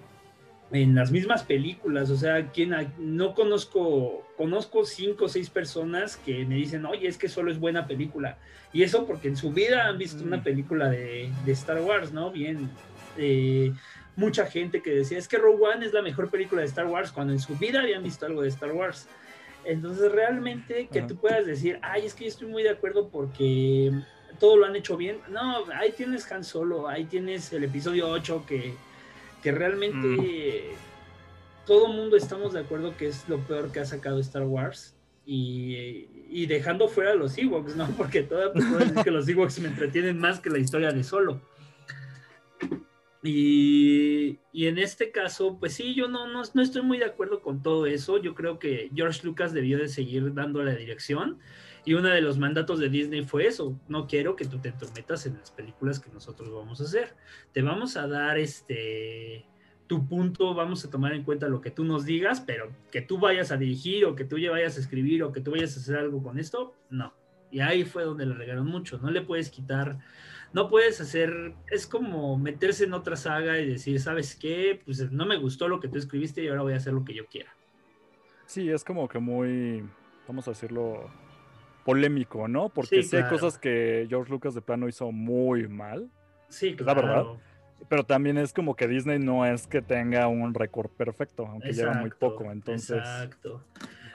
en las mismas películas, o sea, quien no conozco, conozco cinco o seis personas que me dicen, oye, es que solo es buena película. Y eso porque en su vida han visto una mm. película de, Star Wars, ¿no? Bien, eh, mucha gente que decía, es que Rogue One es la mejor película de Star Wars, cuando en su vida habían visto algo de Star Wars. Entonces, realmente que tú puedas decir, ay, es que yo estoy muy de acuerdo porque todo lo han hecho bien. No, ahí tienes Han Solo, ahí tienes el episodio 8 que que realmente mm. todo mundo estamos de acuerdo que es lo peor que ha sacado Star Wars. Y, dejando fuera los Ewoks, ¿no? Porque todavía puedo decir que los Ewoks me entretienen más que la historia de Solo. Y, en este caso, pues sí, yo no, no, no, estoy muy de acuerdo con todo eso. Yo creo que George Lucas debió de seguir dando la dirección. Y uno de los mandatos de Disney fue eso, no quiero que tú te entrometas en las películas que nosotros vamos a hacer. Te vamos a dar este tu punto, vamos a tomar en cuenta lo que tú nos digas, pero que tú vayas a dirigir o que tú vayas a escribir o que tú vayas a hacer algo con esto, no. Y ahí fue donde le regaron mucho, no le puedes quitar, no puedes hacer, es como meterse en otra saga y decir, ¿sabes qué? Pues no me gustó lo que tú escribiste y ahora voy a hacer lo que yo quiera. Sí, es como que muy, vamos a decirlo, polémico, ¿no? Porque sí, hay cosas que George Lucas de plano hizo muy mal. Sí, claro. La verdad. Pero también es como que Disney no es que tenga un récord perfecto, aunque lleva muy poco. Entonces. Exacto.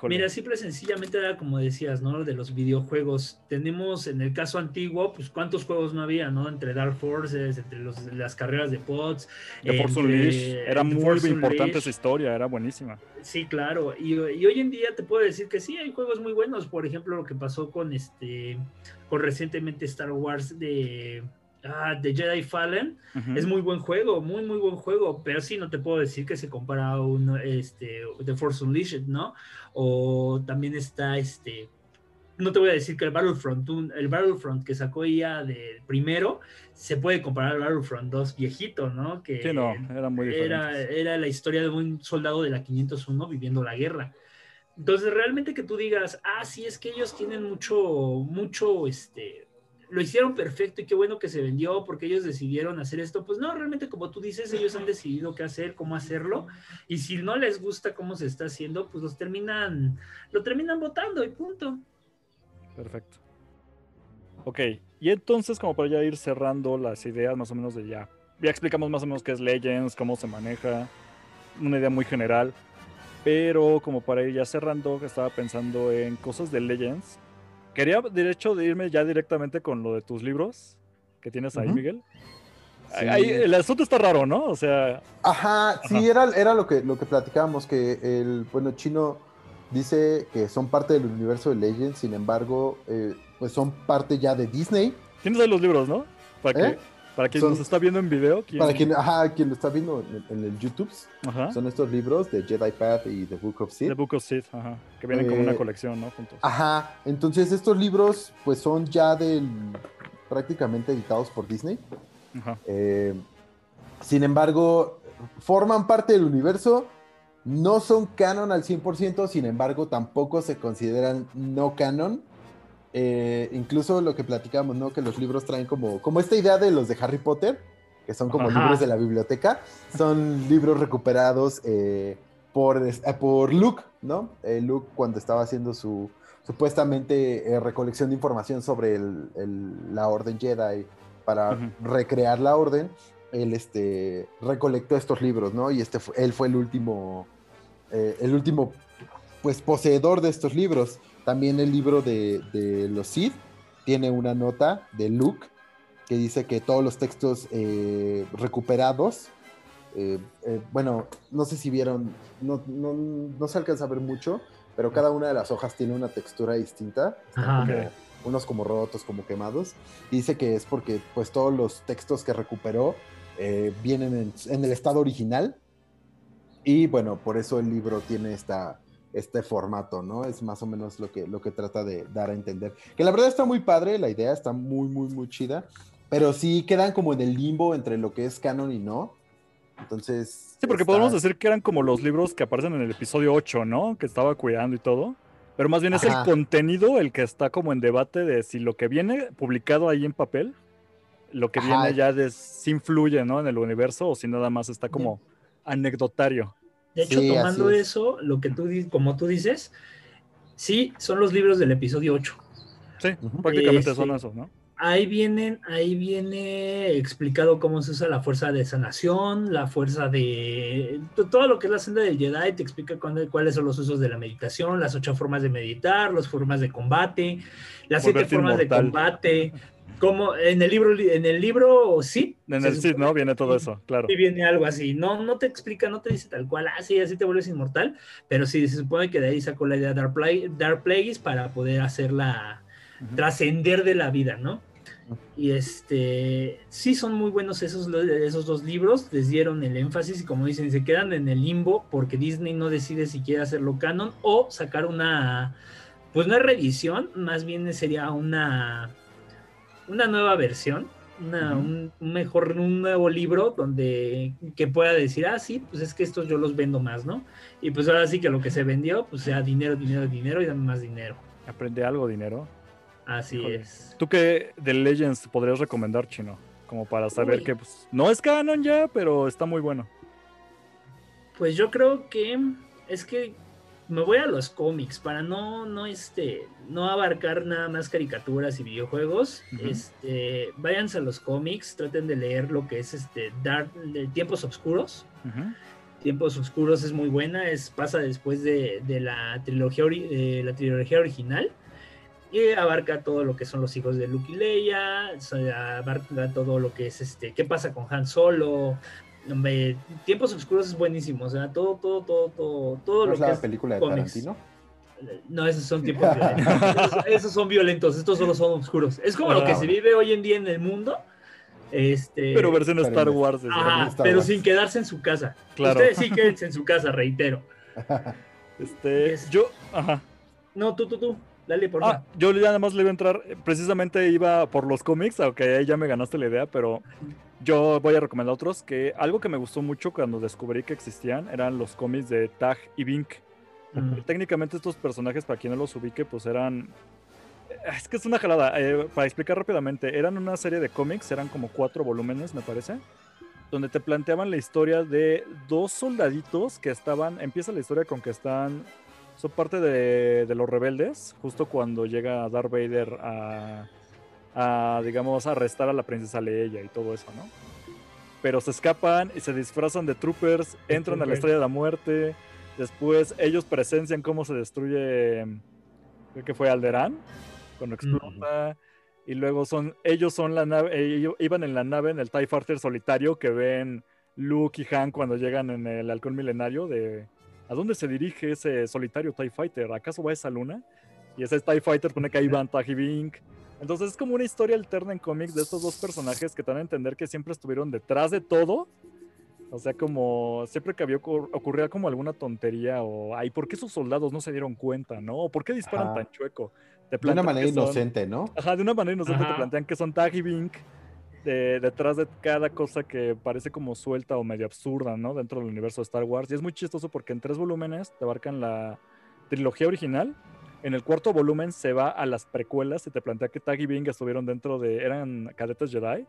Mira, simple sencillamente era como decías, ¿no? De los videojuegos. Tenemos en el caso antiguo, pues cuántos juegos no había, ¿no? Entre Dark Forces, entre las carreras de pods. The Force Unleashed. Era muy importante esa historia, era buenísima. Sí, claro. Y, y, hoy en día te puedo decir que sí, hay juegos muy buenos. Por ejemplo, lo que pasó con este, con recientemente Star Wars de Ah, The Jedi Fallen es muy buen juego, muy muy buen juego, pero sí no te puedo decir que se compara a un este The Force Unleashed, ¿no? O también está este no te voy a decir que el Battlefront el Battlefront que sacó ya del primero se puede comparar al Battlefront 2 viejito, ¿no? Que no, era muy diferente. Era, era la historia de un soldado de la 501 viviendo la guerra. Entonces, realmente que tú digas, ah, sí, es que ellos tienen mucho, mucho, este, lo hicieron perfecto y qué bueno que se vendió porque ellos decidieron hacer esto. Pues no, realmente como tú dices, ellos han decidido qué hacer, cómo hacerlo. Y si no les gusta cómo se está haciendo, pues los terminan, lo terminan votando y punto. Perfecto. Ok, y entonces como para ya ir cerrando las ideas más o menos de ya. Ya explicamos más o menos qué es Legends, cómo se maneja, una idea muy general. Pero como para ir ya cerrando, estaba pensando en cosas de Legends Quería, derecho de irme ya directamente con lo de tus libros que tienes ahí, Miguel. el asunto está raro, ¿no? O sea. Ajá, sí, Era, era lo que, lo que platicábamos, que el bueno chino dice que son parte del universo de Legends, sin embargo, eh, pues son parte ya de Disney. Tienes ahí los libros, ¿no? Para ¿Eh? Para quien nos está viendo en video. Para quien, ajá, quien lo está viendo en, el YouTube, son estos libros de Jedi Path y The Book of Sith. The Book of Sith, ajá, que vienen como una eh, colección, ¿no? Juntos. Ajá, entonces estos libros pues son ya del, prácticamente editados por Disney. Ajá. Eh, sin embargo, forman parte del universo, no son canon al 100%, sin embargo tampoco se consideran no canon eh, incluso lo que platicamos, ¿no? Que los libros traen como, como esta idea de los de Harry Potter, que son como libros de la biblioteca, son libros recuperados eh, por, eh, por Luke, ¿no? Luke cuando estaba haciendo su supuestamente recolección de información sobre la Orden Jedi para recrear la Orden, él este, recolectó estos libros, ¿no? Y este él fue el último, el último, pues, poseedor de estos libros. También el libro de, los Sith tiene una nota de Luke que dice que todos los textos eh, recuperados, eh, eh, bueno, no sé si vieron, no, se alcanza a ver mucho, pero cada una de las hojas tiene una textura distinta, unos como rotos, como quemados. dice que es porque pues todos los textos que recuperó vienen en el estado original. Y bueno, por eso el libro tiene esta, este formato, ¿no? Es más o menos lo que, lo que trata de dar a entender. Que la verdad está muy padre, la idea está muy, muy, muy chida, pero sí quedan como en el limbo entre lo que es canon y no. Entonces... Sí, porque podemos decir que eran como los libros que aparecen en el episodio 8, ¿no? Que estaba cuidando y todo. Pero más bien es el contenido el que está como en debate de si lo que viene publicado ahí en papel, lo que viene ya de, si influye, ¿no? En el universo o si nada más está como anecdotario. De hecho, tomando eso, lo que tú, como tú dices, sí, son los libros del episodio 8. Sí, prácticamente son eso, ¿no? ahí vienen, ahí viene explicado cómo se usa la fuerza de sanación, la fuerza de todo lo que es la senda del Jedi, te explica cuáles son los usos de la meditación, las ocho formas de meditar, las formas de combate, las siete formas de combate. Como en el libro, en el libro, sí. En el sí, ¿no? Viene todo eso, claro. Sí, viene algo así. No, no te explica, no te dice tal cual, así, ah, así te vuelves inmortal, pero sí, se supone que de ahí sacó la idea de Dark, Dark Plagueis para poder hacerla trascender de la vida, ¿no? Y este, sí son muy buenos esos, esos dos libros, les dieron el énfasis y como dicen, se quedan en el limbo porque Disney no decide si quiere hacerlo canon o sacar una, pues no es reedición, más bien sería una, una nueva versión, un, mejor, un nuevo libro donde que pueda decir, ah, sí, pues es que estos yo los vendo más, ¿no? Y pues ahora sí que lo que se vendió, pues sea dinero, dinero, dinero y dame más dinero. Aprende algo, dinero. Así es. ¿Tú qué de Legends podrías recomendar, Chino? Como para saber que pues, no es canon ya, pero está muy bueno. Pues yo creo que es que me voy a los cómics para no, no, este, no abarcar nada más caricaturas y videojuegos. Este, váyanse a los cómics, traten de leer lo que es este Dark, de Tiempos Oscuros. Tiempos Oscuros es muy buena, es, pasa después de, la, trilogía, de la trilogía original y abarca todo lo que son los hijos de Luke y Leia, abarca todo lo que es este, qué pasa con Han Solo, Tiempos Oscuros es buenísimo, o sea, todo, todo, todo, todo, todo lo es la película de Tarantino? No, esos son tiempos violentos. esos, son violentos, estos solo son oscuros. Es como lo que se vive hoy en día en el mundo. Este... Pero versión Star Wars. pero sin quedarse en su casa. Claro. Ustedes sí quédense en su casa, reitero. Este, yo, ajá. No, tú, tú, tú. Dale, por ah, yo ya nada más le iba a entrar, precisamente iba por los cómics, aunque ahí ya me ganaste la idea, pero yo voy a recomendar otros, que algo que me gustó mucho cuando descubrí que existían eran los cómics de Tag y Bink. Mm. Técnicamente estos personajes, para quien no los ubique, pues eran... Es que es una jalada. Eh, para explicar rápidamente, eran una serie de cómics, eran como cuatro volúmenes, me parece, donde te planteaban la historia de dos soldaditos que estaban... Empieza la historia con que están son parte de, los rebeldes, justo cuando llega Darth Vader a, digamos, arrestar a la princesa Leia y todo eso, ¿no? Pero se escapan y se disfrazan de troopers, entran a la estrella de la muerte, después ellos presencian cómo se destruye, creo que fue Alderaan, cuando explota. Y luego son, ellos son la nave, ellos iban en la nave en el TIE Fighter solitario que ven Luke y Han cuando llegan en el halcón milenario de, ¿A dónde se dirige ese solitario TIE Fighter? ¿Acaso va a esa luna? Y ese TIE Fighter pone que ahí van Taji Bink. Entonces es como una historia alterna en cómics de estos dos personajes que te dan a entender que siempre estuvieron detrás de todo. O sea, como siempre que había ocurría como alguna tontería o, ay, ¿por qué esos soldados no se dieron cuenta, no? ¿O por qué disparan tan chueco? de una manera inocente, ¿no? Ajá, de una manera inocente te plantean que son Taji Bink detrás de cada cosa que parece como suelta o medio absurda, ¿no? Dentro del universo de Star Wars. Y es muy chistoso porque en tres volúmenes te abarcan la trilogía original. En el cuarto volumen se va a las precuelas y te plantea que Tag y Bing estuvieron dentro de. eran cadetes Jedi.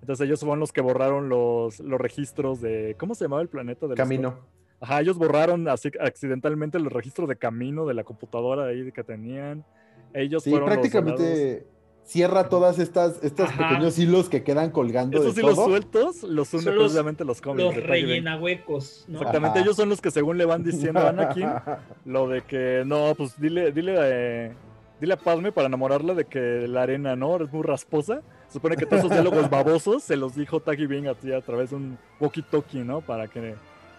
Entonces ellos fueron los que borraron los, los registros de. ¿Cómo se llamaba el planeta? Del Camino. Ajá, ellos borraron así accidentalmente los registros de camino de la computadora ahí que tenían. Ellos sí, prácticamente cierra todas estas estos pequeños hilos que quedan colgando. Esos hilos sueltos los une precisamente los cómics. Los rellena huecos. Exactamente, ellos son los que según le van diciendo a Anakin lo de que no, pues dile, dile, eh, dile a Padme para enamorarla de que la arena no es muy rasposa. supone que todos esos diálogos babosos se los dijo Taggy Bing a ti a través de un walkie-talkie, ¿no? Para que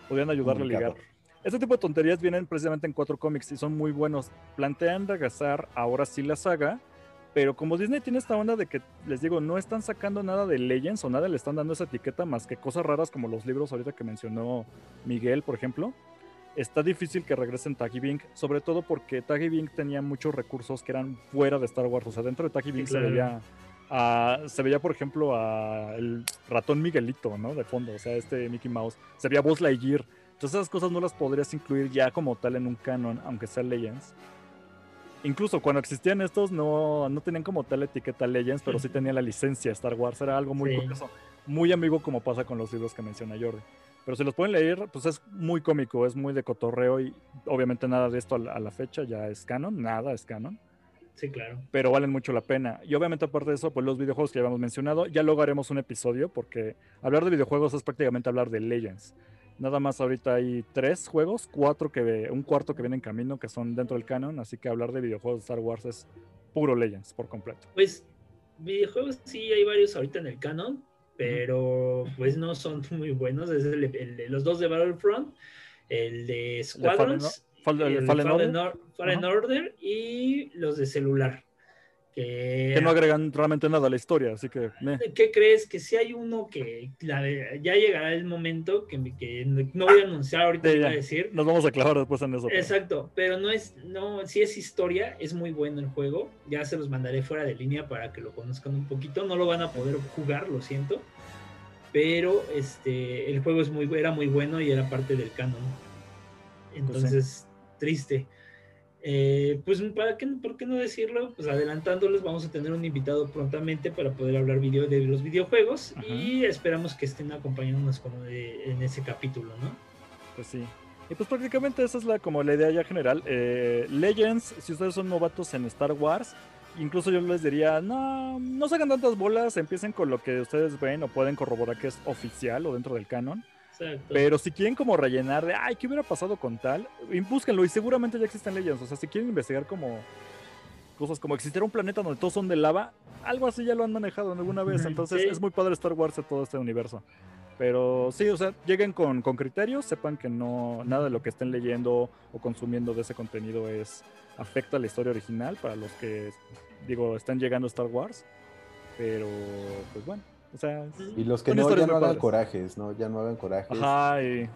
pudieran ayudarle a ligar. Este tipo de tonterías vienen precisamente en cuatro cómics y son muy buenos. Plantean regresar ahora sí la saga pero como Disney tiene esta onda de que, les digo, no están sacando nada de Legends o nada le están dando esa etiqueta más que cosas raras como los libros ahorita que mencionó Miguel, por ejemplo, está difícil que regresen Taggy Bing, sobre todo porque Taggy Bing tenía muchos recursos que eran fuera de Star Wars. O sea, dentro de Taggy Bing se veía... se veía, por ejemplo, a el ratón Miguelito, ¿no? De fondo, o sea, este Mickey Mouse. Se veía Buzz Lightyear. Entonces esas cosas no las podrías incluir ya como tal en un canon, aunque sea Legends incluso cuando existían estos, no, no tenían como tal etiqueta Legends, pero sí tenían la licencia Star Wars. Era algo muy curioso, muy amigo como pasa con los libros que menciona Jordi. Pero si los pueden leer, pues es muy cómico, es muy de cotorreo y obviamente nada de esto a la, a la fecha ya es canon, nada es canon. Sí, claro. Pero valen mucho la pena. Y obviamente aparte de eso, pues los videojuegos que ya habíamos mencionado, ya luego haremos un episodio porque hablar de videojuegos es prácticamente hablar de Legends. Nada más ahorita hay tres juegos, cuatro que un cuarto que viene en camino que son dentro del canon, así que hablar de videojuegos de Star Wars es puro Legends por completo. Pues videojuegos sí hay varios ahorita en el canon, pero pues no son muy buenos. Es el, el de los dos de Battlefront, el de Squadrons, Fallen. Order y los de celular. Que, que no agregan realmente nada a la historia, así que. ¿Qué crees? Que si hay uno que la de- ya llegará el momento que, que no voy a anunciar ahorita, Sí, iba a decir. nos vamos a clavar después en eso. pero- Exacto, pero no es, no, si es historia, es muy bueno el juego. Ya se los mandaré fuera de línea para que lo conozcan un poquito. No lo van a poder jugar, lo siento. Pero este, el juego es muy, era muy bueno y era parte del canon. Entonces, triste. Eh, pues, ¿para qué, ¿por qué no decirlo? Pues adelantándoles, vamos a tener un invitado prontamente para poder hablar video de los videojuegos Ajá. y esperamos que estén acompañándonos como de- en ese capítulo, ¿no? Pues sí. Y pues prácticamente esa es la como la idea ya general. Eh, Legends, si ustedes son novatos en Star Wars, incluso yo les diría, no, no se hagan tantas bolas, empiecen con lo que ustedes ven o pueden corroborar que es oficial o dentro del canon. Exacto. Pero si quieren como rellenar de, ay, ¿qué hubiera pasado con tal? Búsquenlo y seguramente ya existen Legends. O sea, si quieren investigar como cosas como existiera un planeta donde todos son de lava, algo así ya lo han manejado alguna vez. Entonces sí. es muy padre Star Wars de todo este universo. Pero sí, o sea, lleguen con, con criterios, sepan que no nada de lo que estén leyendo o consumiendo de ese contenido es afecta a la historia original para los que digo están llegando a Star Wars. Pero pues bueno, o sea, Y los que no, ya no hagan padres. corajes, ¿no? Ya no hagan corajes. Ajá, y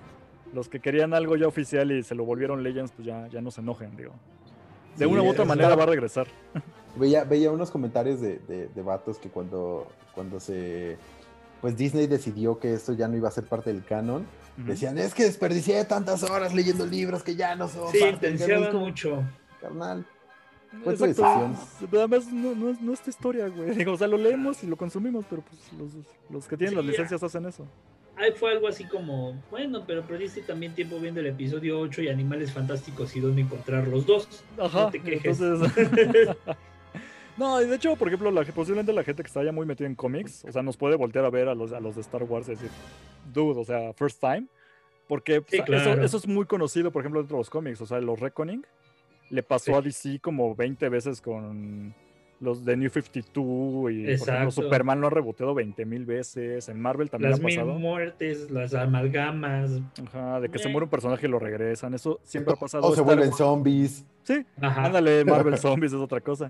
los que querían algo ya oficial y se lo volvieron Legends, pues ya, ya no se enojen, digo. De Sí, una u otra manera va a regresar. Veía, veía unos comentarios de, de, de vatos que cuando, cuando se. Pues Disney decidió que esto ya no iba a ser parte del canon. Decían, es que desperdicié tantas horas leyendo libros que ya no son Sí, parte del canon". Es intensiaban como, mucho. Carnal. Fue tu Exacto. decisión. Además, no, no, es- no es tu historia, güey. Digo, o sea, lo leemos y lo consumimos, pero pues los, los que tienen las Sí, licencias hacen eso. Ahí fue algo así como, bueno, pero perdiste también tiempo viendo el episodio 8 y Animales Fantásticos y dónde encontrar los dos. Ajá. No te quejes. Entonces. no, y de hecho, por ejemplo, la, posiblemente la gente que está ya muy metida en cómics, o sea, nos puede voltear a ver a los, a los de Star Wars y decir, dude, o sea, first time. Porque Sí, o sea, claro. eso, eso es muy conocido, por ejemplo, dentro de los cómics. O sea, los Reckoning le pasó Sí. a DC como 20 veces con los de New 52 y por ejemplo, Superman lo ha reboteado 20 mil veces. En Marvel también Las ha mil pasado. muertes, las amalgamas. Ajá, de que se Eh. muere un personaje y lo regresan. Eso siempre ha pasado. O se vuelven zombies. Sí, Ajá. Ándale, Marvel Zombies es otra cosa.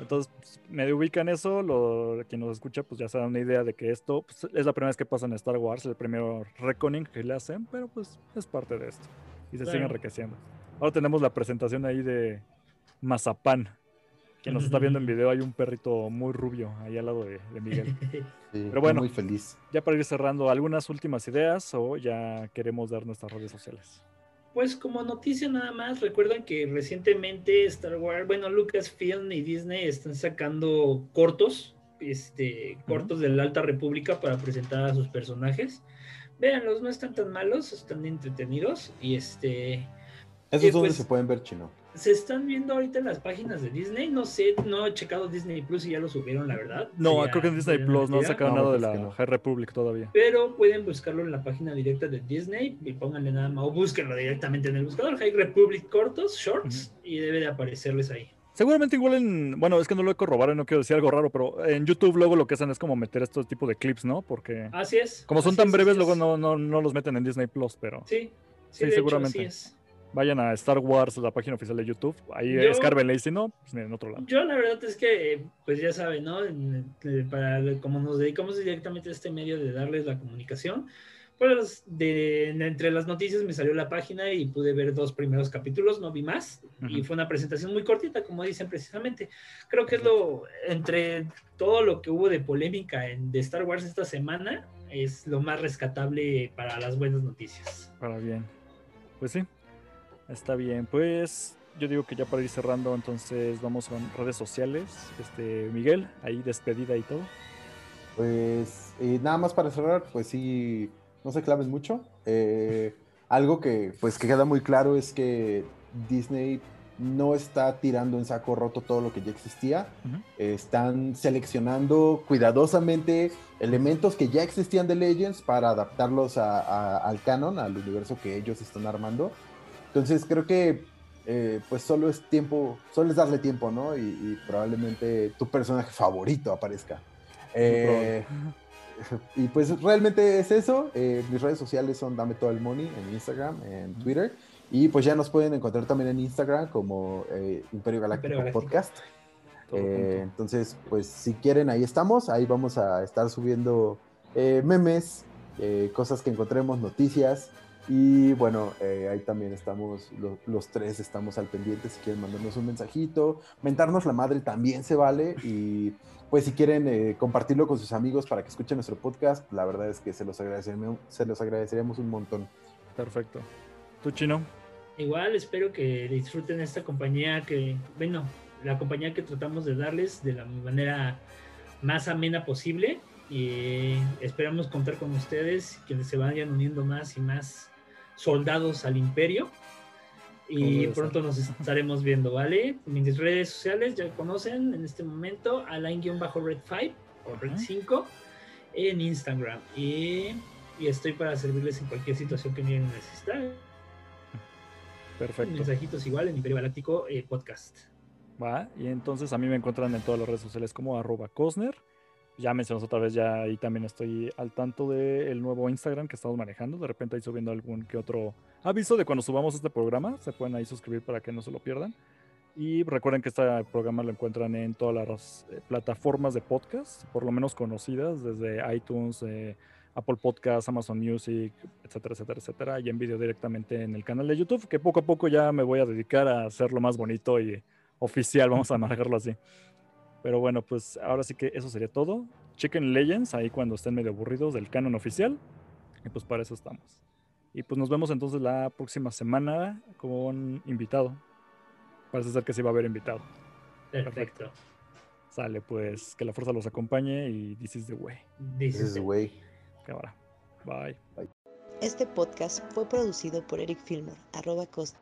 Entonces, pues, medio ubican eso, lo, quien nos escucha pues ya se da una idea de que esto pues, es la primera vez que pasa en Star Wars, el primer reckoning que le hacen, pero pues es parte de esto. Y se sigue Claro. enriqueciendo. Ahora tenemos la presentación ahí de Mazapán. Quien nos está viendo en video hay un perrito muy rubio ahí al lado de, de Miguel. Sí, Pero bueno. Muy feliz. Ya para ir cerrando, ¿algunas últimas ideas o ya queremos dar nuestras redes sociales? Pues como noticia nada más, recuerdan que recientemente Star Wars, bueno, Lucasfilm y Disney están sacando cortos, este, cortos de la Alta República para presentar a sus personajes. Véanlos, no están tan malos, están entretenidos y este Eso es donde pues- se pueden ver chino. se están viendo ahorita en las páginas de Disney. No sé, no he checado Disney Plus y ya lo subieron, la verdad. No, creo que en Disney Plus no han sacado No, nada de pues la que no. High Republic todavía. Pero pueden buscarlo en la página directa de Disney y pónganle nada más, o búsquenlo directamente en el buscador, High Republic Cortos, Shorts, y debe de aparecerles ahí. Seguramente igual en, bueno, es que no lo he corroborado y no quiero decir algo raro, pero en YouTube luego lo que hacen es como meter estos tipos de clips, ¿no? Porque Así es. como son tan es, breves, luego no, no, no los meten en Disney Plus, pero Sí, Sí, sí, de hecho, seguramente. así es. Vayan a Star Wars, la página oficial de YouTube, ahí Yo- escárbenle y si no, pues miren, en otro lado. Yo la verdad es que, pues ya saben, ¿no? Eh, Para como nos dedicamos directamente a este medio de darles la comunicación, pues de, entre las noticias me salió la página y pude ver dos primeros capítulos, no vi más, y Ujú. fue una presentación muy cortita, como dicen precisamente. Creo que es lo, entre todo lo que hubo de polémica en, de Star Wars esta semana, es lo más rescatable para las buenas noticias. Para bien. Pues sí, está bien. Pues yo digo que ya para ir cerrando, entonces vamos con redes sociales. Este, Miguel, ahí despedida y todo. Pues eh, nada más para cerrar, pues sí, no se claven mucho. Eh, algo que pues que queda muy claro es que Disney no está tirando en saco roto todo lo que ya existía. están seleccionando cuidadosamente elementos que ya existían de Legends para adaptarlos al canon, al universo que ellos están armando. Entonces creo que eh, pues solo es tiempo, solo es darle tiempo, ¿no? Y, probablemente tu personaje favorito aparezca. Eh, y pues realmente es eso. Eh, mis redes sociales son Dame todo el money en Instagram, en Twitter. Y pues ya nos pueden encontrar también en Instagram como Imperio Galáctico Podcast. entonces, pues si quieren, ahí estamos. Ahí vamos a estar subiendo memes, cosas que encontremos, noticias. Y bueno, eh, ahí también estamos, los tres estamos al pendiente. Si quieren mandarnos un mensajito, mentarnos la madre también se vale. Y pues si quieren eh, compartirlo con sus amigos para que escuchen nuestro podcast, la verdad es que se los, agradeceríamos, se los agradeceríamos un montón. Perfecto. ¿Tú, Chino? Igual, espero que disfruten esta compañía que, bueno, la compañía que tratamos de darles de la manera más amena posible. Y esperamos contar con ustedes, que se vayan uniendo más y más soldados al imperio. Y pronto nos estaremos viendo, ¿vale? Mis redes sociales ya conocen en este momento, Alain-Red5 o Red 5 en Instagram. Y, estoy para servirles en cualquier situación que me necesitar. Perfecto. Mensajitos igual en Imperio Galáctico eh, Podcast. Va, y entonces a mí me encuentran en todas las redes sociales como arroba Cosner ya mencionamos otra vez, ya ahí también estoy al tanto del nuevo Instagram que estamos manejando. De repente ahí subiendo algún que otro aviso de cuando subamos este programa. Se pueden ahí suscribir para que no se lo pierdan. Y recuerden que este programa lo encuentran en todas las eh, plataformas de podcast, por lo menos conocidas, desde iTunes, eh, Apple Podcasts, Amazon Music, etcétera, etcétera, etcétera. Y en video directamente en el canal de YouTube, que poco a poco ya me voy a dedicar a hacerlo más bonito y oficial, vamos a manejarlo así. Pero bueno, pues ahora sí que eso sería todo. Chequen Legends ahí cuando estén medio aburridos del canon oficial. Y pues para eso estamos. Y pues nos vemos entonces la próxima semana con invitado. Parece ser que sí va a haber invitado. Perfecto. Sale, pues que la fuerza los acompañe y this is the way. This, is the way. Cámara. Bye. Este podcast fue producido por Eric Filmer, arroba Costa.